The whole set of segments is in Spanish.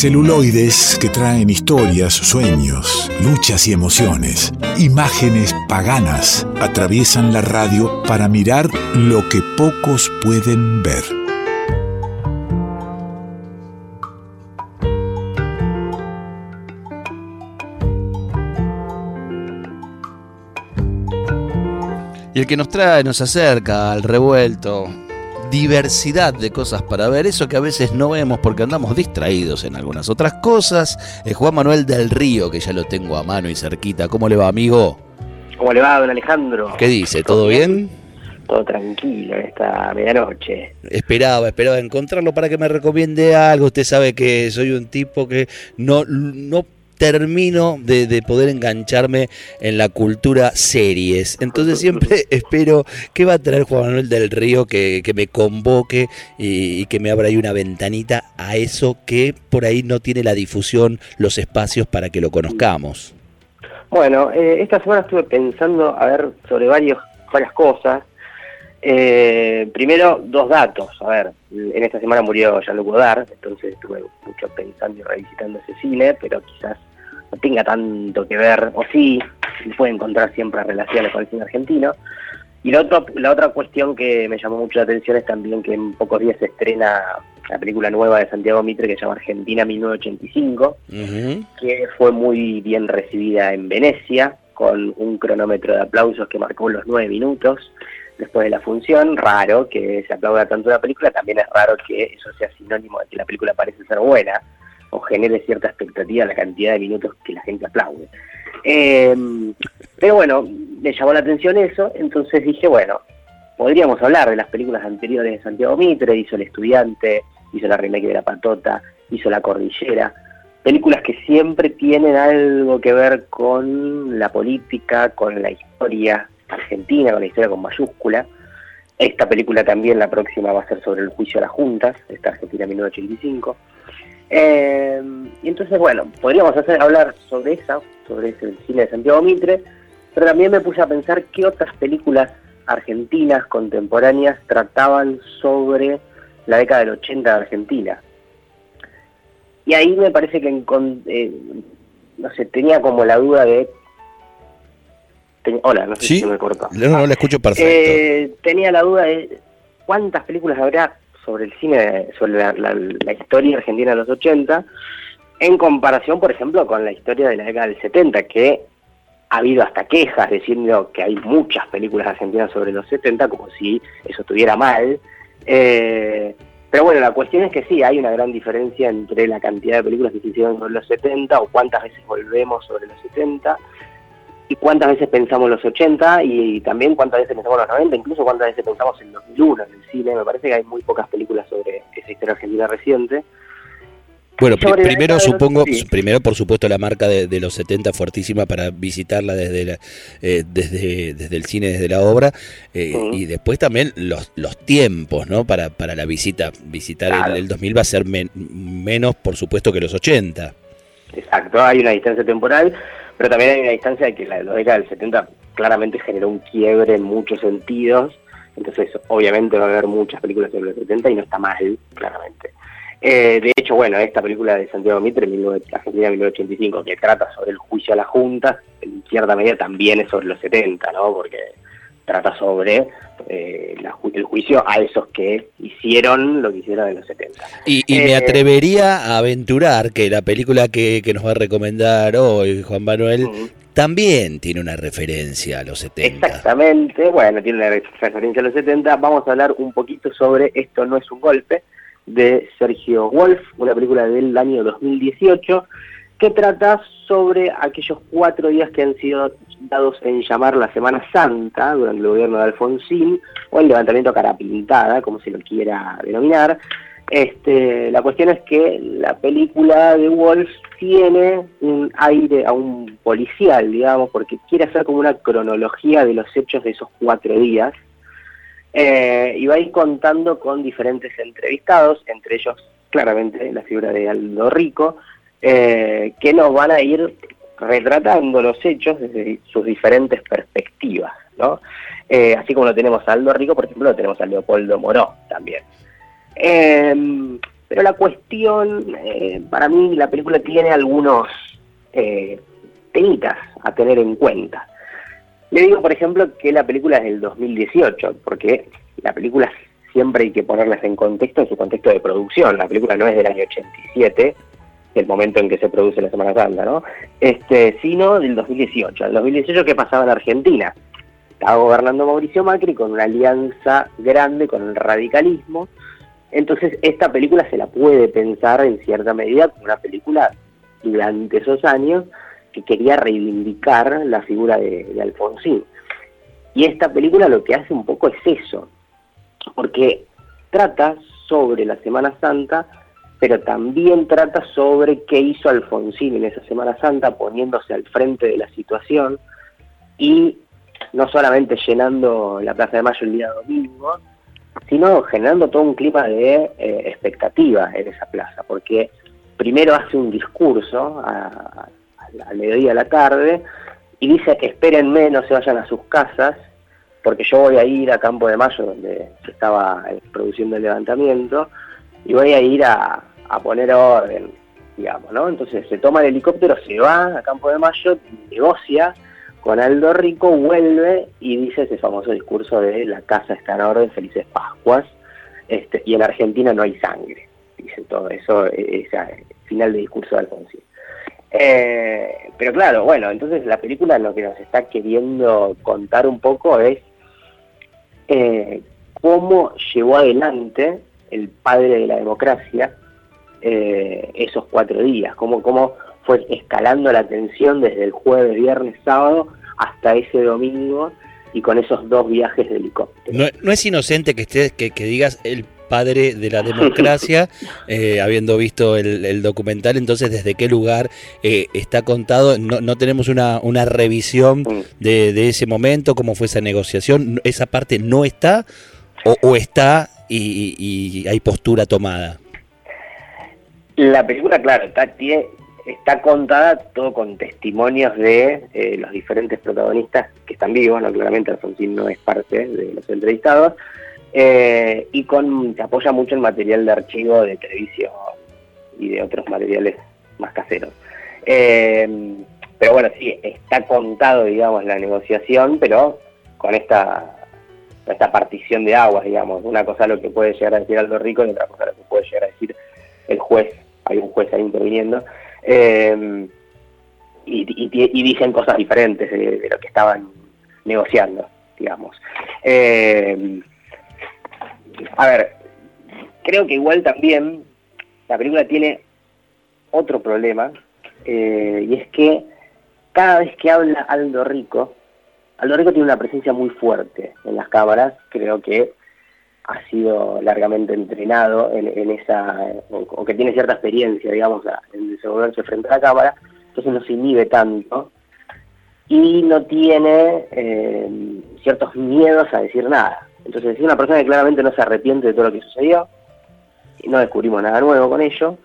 Celuloides que traen historias, sueños, luchas y emociones. Imágenes paganas atraviesan la radio para mirar lo que pocos pueden ver. Y el que nos trae, nos acerca al revuelto, diversidad de cosas para ver, eso que a veces no vemos porque andamos distraídos en algunas otras cosas. Es Juan Manuel del Río, que ya lo tengo a mano y cerquita. ¿Cómo le va, amigo? ¿Cómo le va, don Alejandro? ¿Qué dice? ¿Todo bien? Todo tranquilo en esta medianoche. Esperaba, esperaba encontrarlo para que me recomiende algo. Usted sabe que soy un tipo que no, no termino de, poder engancharme en la cultura series. Entonces siempre espero que va a traer Juan Manuel del Río que, me convoque y, que me abra ahí una ventanita a eso que por ahí no tiene la difusión, los espacios para que lo conozcamos. Bueno, eh, esta semana estuve pensando a ver sobre varios, varias cosas. Eh, primero, dos datos. A ver, en esta semana murió Jean-Luc Godard, entonces estuve mucho pensando y revisitando ese cine, pero quizás no tenga tanto que ver, o sí, puede encontrar siempre relaciones con el cine argentino. Y la, otro, la otra cuestión que me llamó mucho la atención es también que en pocos días se estrena la película nueva de Santiago Mitre que se llama Argentina 1985, que fue muy bien recibida en Venecia, con un cronómetro de aplausos que marcó los nueve minutos después de la función. Raro que se aplauda tanto la película, también es raro que eso sea sinónimo de que la película parece ser buena o genere cierta expectativa la cantidad de minutos que la gente aplaude. Em, pero bueno, me llamó la atención eso, entonces dije, bueno, podríamos hablar de las películas anteriores de Santiago Mitre, hizo El Estudiante, hizo la remake de La Patota, hizo La Cordillera, películas que siempre tienen algo que ver con la política, con la historia argentina, con la historia con mayúscula. Esta película también, la próxima, va a ser sobre el juicio a las juntas, esta Argentina 1985. Eh, y entonces, bueno, podríamos hacer hablar sobre esa, sobre ese cine de Santiago Mitre, pero también me puse a pensar qué otras películas argentinas contemporáneas trataban sobre la década del 80 de Argentina. Y ahí me parece que, eh, no sé, tenía como la duda de... hola, no sé si me cortó. No, no, la escucho perfecto. Eh, tenía la duda de cuántas películas habrá sobre el cine, sobre la, historia argentina de los 80, en comparación, por ejemplo, con la historia de la década del 70, que ha habido hasta quejas diciendo que hay muchas películas argentinas sobre los 70, como si eso estuviera mal. Eh, pero bueno, la cuestión es que sí, hay una gran diferencia entre la cantidad de películas que se hicieron sobre los 70 o cuántas veces volvemos sobre los 70 y cuántas veces pensamos los 80 y también cuántas veces pensamos los 90, incluso cuántas veces pensamos en 2001 en el cine. Me parece que hay muy pocas películas sobre esa historia argentina reciente. Bueno, primero supongo, primero por supuesto la marca de, los 70 fuertísima para visitarla desde eh, desde, desde el cine, desde la obra, eh, y después también los, los tiempos, ¿no? Para, para la visita, visitar el, 2000 va a ser menos, por supuesto, que los 80. Exacto, hay una distancia temporal, pero también hay una distancia de que la, la década del 70 claramente generó un quiebre en muchos sentidos, entonces obviamente va a haber muchas películas sobre los 70 y no está mal, claramente. Eh, de hecho, bueno, esta película de Santiago Mitre, Argentina 1985, que trata sobre el juicio a las juntas, en cierta medida también es sobre los 70, ¿no? Porque trata sobre eh, el juicio a esos que hicieron lo que hicieron en los 70. Y, me eh, atrevería a aventurar que la película que, nos va a recomendar hoy Juan Manuel también tiene una referencia a los 70. Exactamente, bueno, tiene una referencia a los 70. Vamos a hablar un poquito sobre Esto no es un golpe, de Sergio Wolf, una película del año 2018, que trata sobre aquellos cuatro días que han sido dados en llamar la Semana Santa durante el gobierno de Alfonsín, o el levantamiento cara pintada, como se lo quiera denominar. Este, la cuestión es que la película de Wolf tiene un aire a un policial, digamos, porque quiere hacer como una cronología de los hechos de esos cuatro días, eh, y va a ir contando con diferentes entrevistados, entre ellos claramente la figura de Aldo Rico, eh, que nos van a ir retratando los hechos desde sus diferentes perspectivas, ¿no? Eh, así como lo tenemos a Aldo Rico, por ejemplo, lo tenemos a Leopoldo Moró también. Em, Pero la cuestión, eh, para mí la película tiene algunos eh, temitas a tener en cuenta. Le digo, por ejemplo, que la película es del 2018, porque la película siempre hay que ponerlas en contexto, en su contexto de producción. La película no es del año 87, el momento en que se produce la Semana Santa, ¿no? Este, sino del 2018. El 2018, ¿qué pasaba en Argentina? Estaba gobernando Mauricio Macri con una alianza grande con el radicalismo. Entonces, esta película se la puede pensar en cierta medida como una película durante esos años que quería reivindicar la figura de Alfonsín. Y esta película lo que hace un poco es eso, porque trata sobre la Semana Santa, pero también trata sobre qué hizo Alfonsín en esa Semana Santa, poniéndose al frente de la situación y no solamente llenando la Plaza de Mayo el día domingo, sino generando todo un clima de eh, expectativa en esa plaza, porque primero hace un discurso al mediodía de la tarde y dice que espérenme, no se vayan a sus casas, porque yo voy a ir a Campo de Mayo, donde se estaba eh, produciendo el levantamiento, y voy a ir a, poner orden, digamos, ¿no? Entonces se toma el helicóptero, se va a Campo de Mayo, negocia con Aldo Rico, vuelve y dice ese famoso discurso de la casa está en orden, felices Pascuas, este, y en Argentina no hay sangre, dice todo eso, e, ese final de discurso de Alfonsín. Eh, pero claro, bueno, entonces la película lo que nos está queriendo contar un poco es eh, cómo llevó adelante el padre de la democracia eh, esos cuatro días, cómo, cómo fue escalando la tensión desde el jueves, viernes, sábado hasta ese domingo y con esos dos viajes de helicóptero. No, es inocente que, estés, que, que digas el padre de la democracia, eh, habiendo visto el, documental, entonces desde qué lugar eh, está contado, no, no tenemos una, una revisión de, de, ese momento, cómo fue esa negociación, esa parte no está o, está y, hay postura tomada. La película, claro, está, está contada todo con testimonios de eh, los diferentes protagonistas que están vivos, no claramente Alfonsín no es parte de los entrevistados, eh, y con se apoya mucho en material de archivo de televisión y de otros materiales más caseros. Eh, pero bueno, sí, está contado, digamos, la negociación, pero con esta esta partición de aguas, digamos. Una cosa lo que puede llegar a decir Aldo Rico y otra cosa lo que puede llegar a decir el juez. Hay un juez ahí interviniendo. Eh, y, dicen cosas diferentes de, lo que estaban negociando, digamos. Eh, a ver, creo que igual también la película tiene otro problema, eh, y es que cada vez que habla Aldo Rico, Aldo Rico tiene una presencia muy fuerte en las cámaras, creo que ha sido largamente entrenado en, esa, o, que tiene cierta experiencia, digamos, en desenvolverse frente a la cámara, entonces no se inhibe tanto y no tiene eh, ciertos miedos a decir nada. Entonces es una persona que claramente no se arrepiente de todo lo que sucedió, no descubrimos nada nuevo con ello,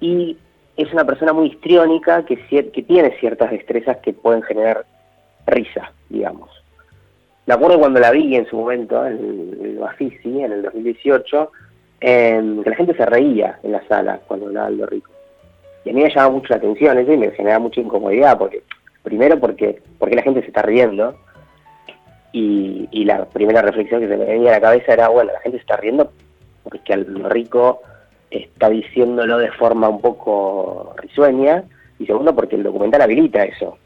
y es una persona muy histriónica que tiene ciertas destrezas que pueden generar risa, digamos. Me acuerdo cuando la vi en su momento, en el Bafisi, en el 2018, que la gente se reía en la sala cuando hablaba Aldo Rico. Y a mí me llamaba mucho la atención eso y me generaba mucha incomodidad, porque primero porque, porque la gente se está riendo, y, la primera reflexión que se me venía a la cabeza era, bueno, la gente se está riendo porque Aldo Rico está diciéndolo de forma un poco risueña, y segundo porque el documental habilita eso.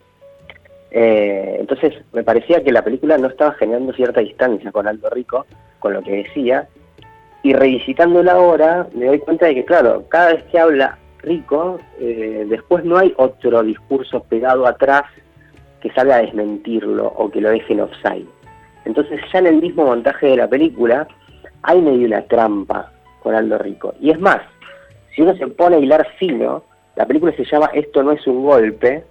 Eh, entonces me parecía que la película no estaba generando cierta distancia con Aldo Rico, con lo que decía, y revisitándola ahora me doy cuenta de que, claro, cada vez que habla Rico, eh, después no hay otro discurso pegado atrás que salga a desmentirlo o que lo deje en offside. Entonces ya en el mismo montaje de la película hay medio una trampa con Aldo Rico. Y es más, si uno se pone a hilar fino, la película se llama Esto no es un golpe,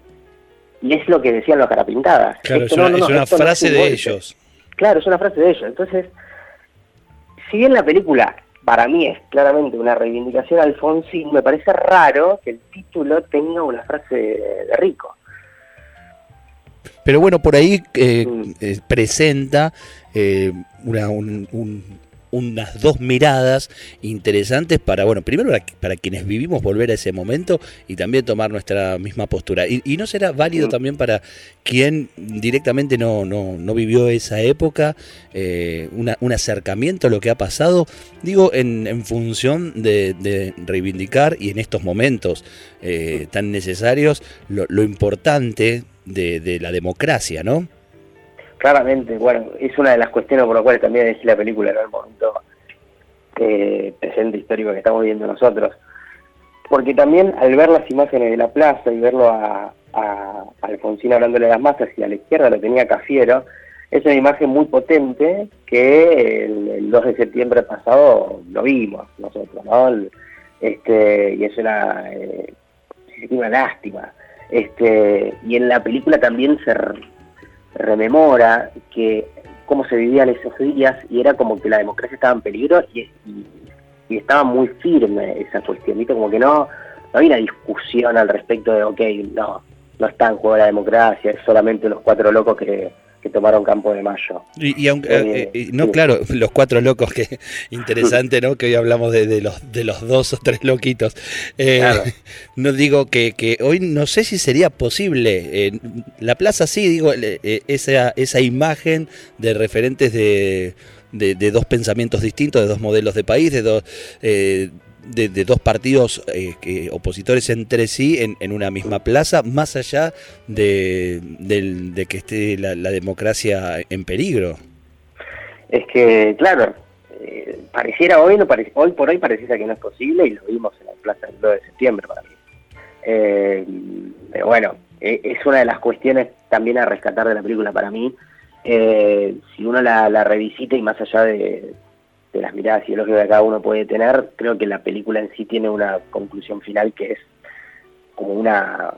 y es lo que decían los carapintadas. Claro, es una, frase de ellos. Claro, es una frase de ellos. Entonces, si bien la película para mí es claramente una reivindicación a Alfonsín, me parece raro que el título tenga una frase de Rico. Pero bueno, por ahí eh, mm. eh, presenta eh, una, un, unas dos miradas interesantes para, bueno, primero para, quienes vivimos volver a ese momento y también tomar nuestra misma postura. Y, no será válido también para quien directamente no, no, no vivió esa época, eh, un acercamiento a lo que ha pasado, digo, en, en función de, reivindicar y en estos momentos eh, tan necesarios lo, lo importante de, de la democracia, ¿no? Claramente, bueno, es una de las cuestiones por las cuales también es la película, ¿no? El momento eh, presente histórico que estamos viendo nosotros. Porque también al ver las imágenes de la plaza y verlo a, a Alfonsín hablándole de las masas y a la izquierda lo tenía Cafiero, es una imagen muy potente que el, 2 de septiembre pasado lo vimos nosotros, ¿no? este, y es una, eh, una lástima. Este, y en la película también se, rememora que cómo se vivían esos días y era como que la democracia estaba en peligro y, estaba muy firme esa cuestión, ¿viste? Como que no, no había una discusión al respecto de, ok, no, no está en juego la democracia, es solamente los cuatro locos que, que tomaron Campo de Mayo. Y, aunque, eh, eh, no, claro, los cuatro locos, que interesante, ¿no? Que hoy hablamos de, los, de los dos o tres loquitos. Eh, no digo que, que, hoy no sé si sería posible. la plaza sí, digo, esa, esa imagen de referentes de, de, dos pensamientos distintos, de dos modelos de país, de dos de, dos partidos eh, que, opositores entre sí en, una misma plaza, más allá de, que esté la, democracia en peligro. Es que, claro, eh, pareciera hoy, no hoy por hoy pareciera que no es posible y lo vimos en la plaza del 2 de septiembre para mí. Eh, bueno, es una de las cuestiones también a rescatar de la película para mí. si uno la revisita y más allá de, de las miradas ideológicas que cada uno puede tener, creo que la película en sí tiene una conclusión final que es como una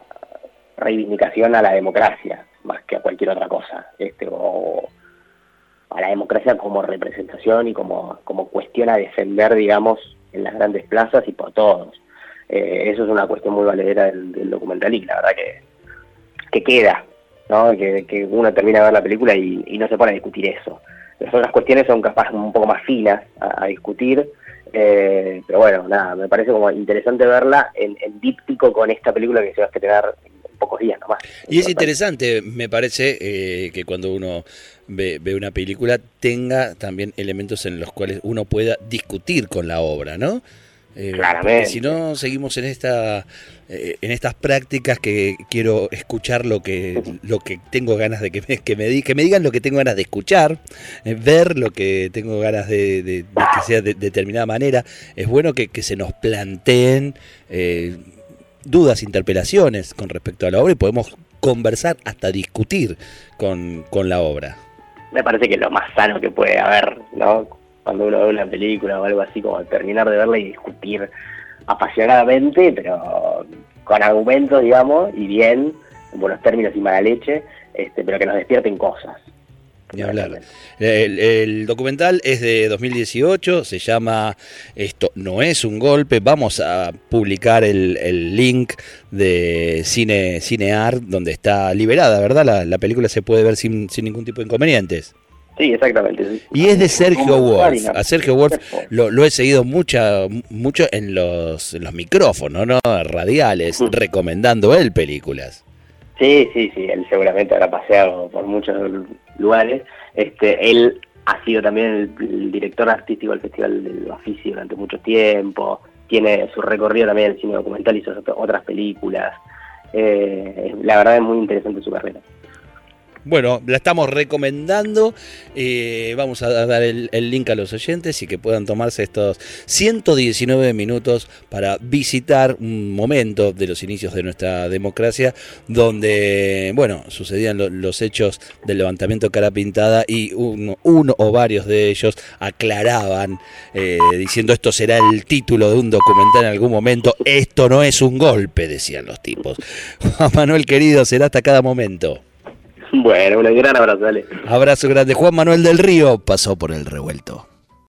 reivindicación a la democracia, más que a cualquier otra cosa, este, o a la democracia como representación y como, como cuestión a defender, digamos, en las grandes plazas y por todos. Eh, eso es una cuestión muy valedera del, documental y la verdad que, que queda, ¿no? Que, que uno termina de ver la película y, y no se pone a discutir eso. Las otras cuestiones son capaz un poco más finas a, discutir, eh, pero bueno, nada, me parece como interesante verla en, díptico con esta película que se va a estrenar en pocos días nomás. Y es interesante, me parece, eh, que cuando uno ve, ve, una película tenga también elementos en los cuales uno pueda discutir con la obra, ¿no? Eh, Claramente. Si no, seguimos en esta eh, en estas prácticas que quiero escuchar lo que lo que tengo ganas de que me, que me, que me digan lo que tengo ganas de escuchar, eh, ver lo que tengo ganas de, que sea de, determinada manera. Es bueno que, se nos planteen dudas, interpelaciones con respecto a la obra y podemos conversar hasta discutir con, con la obra. Me parece que es lo más sano que puede haber, ¿no? Cuando uno ve una película o algo así, como terminar de verla y discutir apasionadamente, pero con argumentos, digamos, y bien, en buenos términos y mala leche, este, pero que nos despierten cosas. hablar. El, documental es de 2018, se llama Esto no es un golpe. Vamos a publicar el, link de Cine Cinear, donde está liberada, ¿verdad? La, la película se puede ver sin, sin ningún tipo de inconvenientes. Sí, exactamente. Y es de Sergio Wolf. A Sergio Wolf lo, he seguido mucha, mucho en los, los micrófonos ¿no? radiales, recomendando él películas. Sí, sí, sí, él seguramente habrá paseado por muchos lugares. Este, él ha sido también el, director artístico del Festival del Bafisi durante mucho tiempo. Tiene su recorrido también en el cine documental, hizo otras películas. Eh, la verdad es muy interesante su carrera. Bueno, la estamos recomendando. Eh, vamos a dar el, link a los oyentes y que puedan tomarse estos 119 minutos para visitar un momento de los inicios de nuestra democracia donde, bueno, sucedían los hechos del levantamiento cara pintada y uno, o varios de ellos aclaraban eh, diciendo esto será el título de un documental en algún momento. Esto no es un golpe, decían los tipos. Juan Manuel querido, será hasta cada momento. Bueno, un gran abrazo, dale. Abrazo grande. Juan Manuel del Río pasó por el revuelto.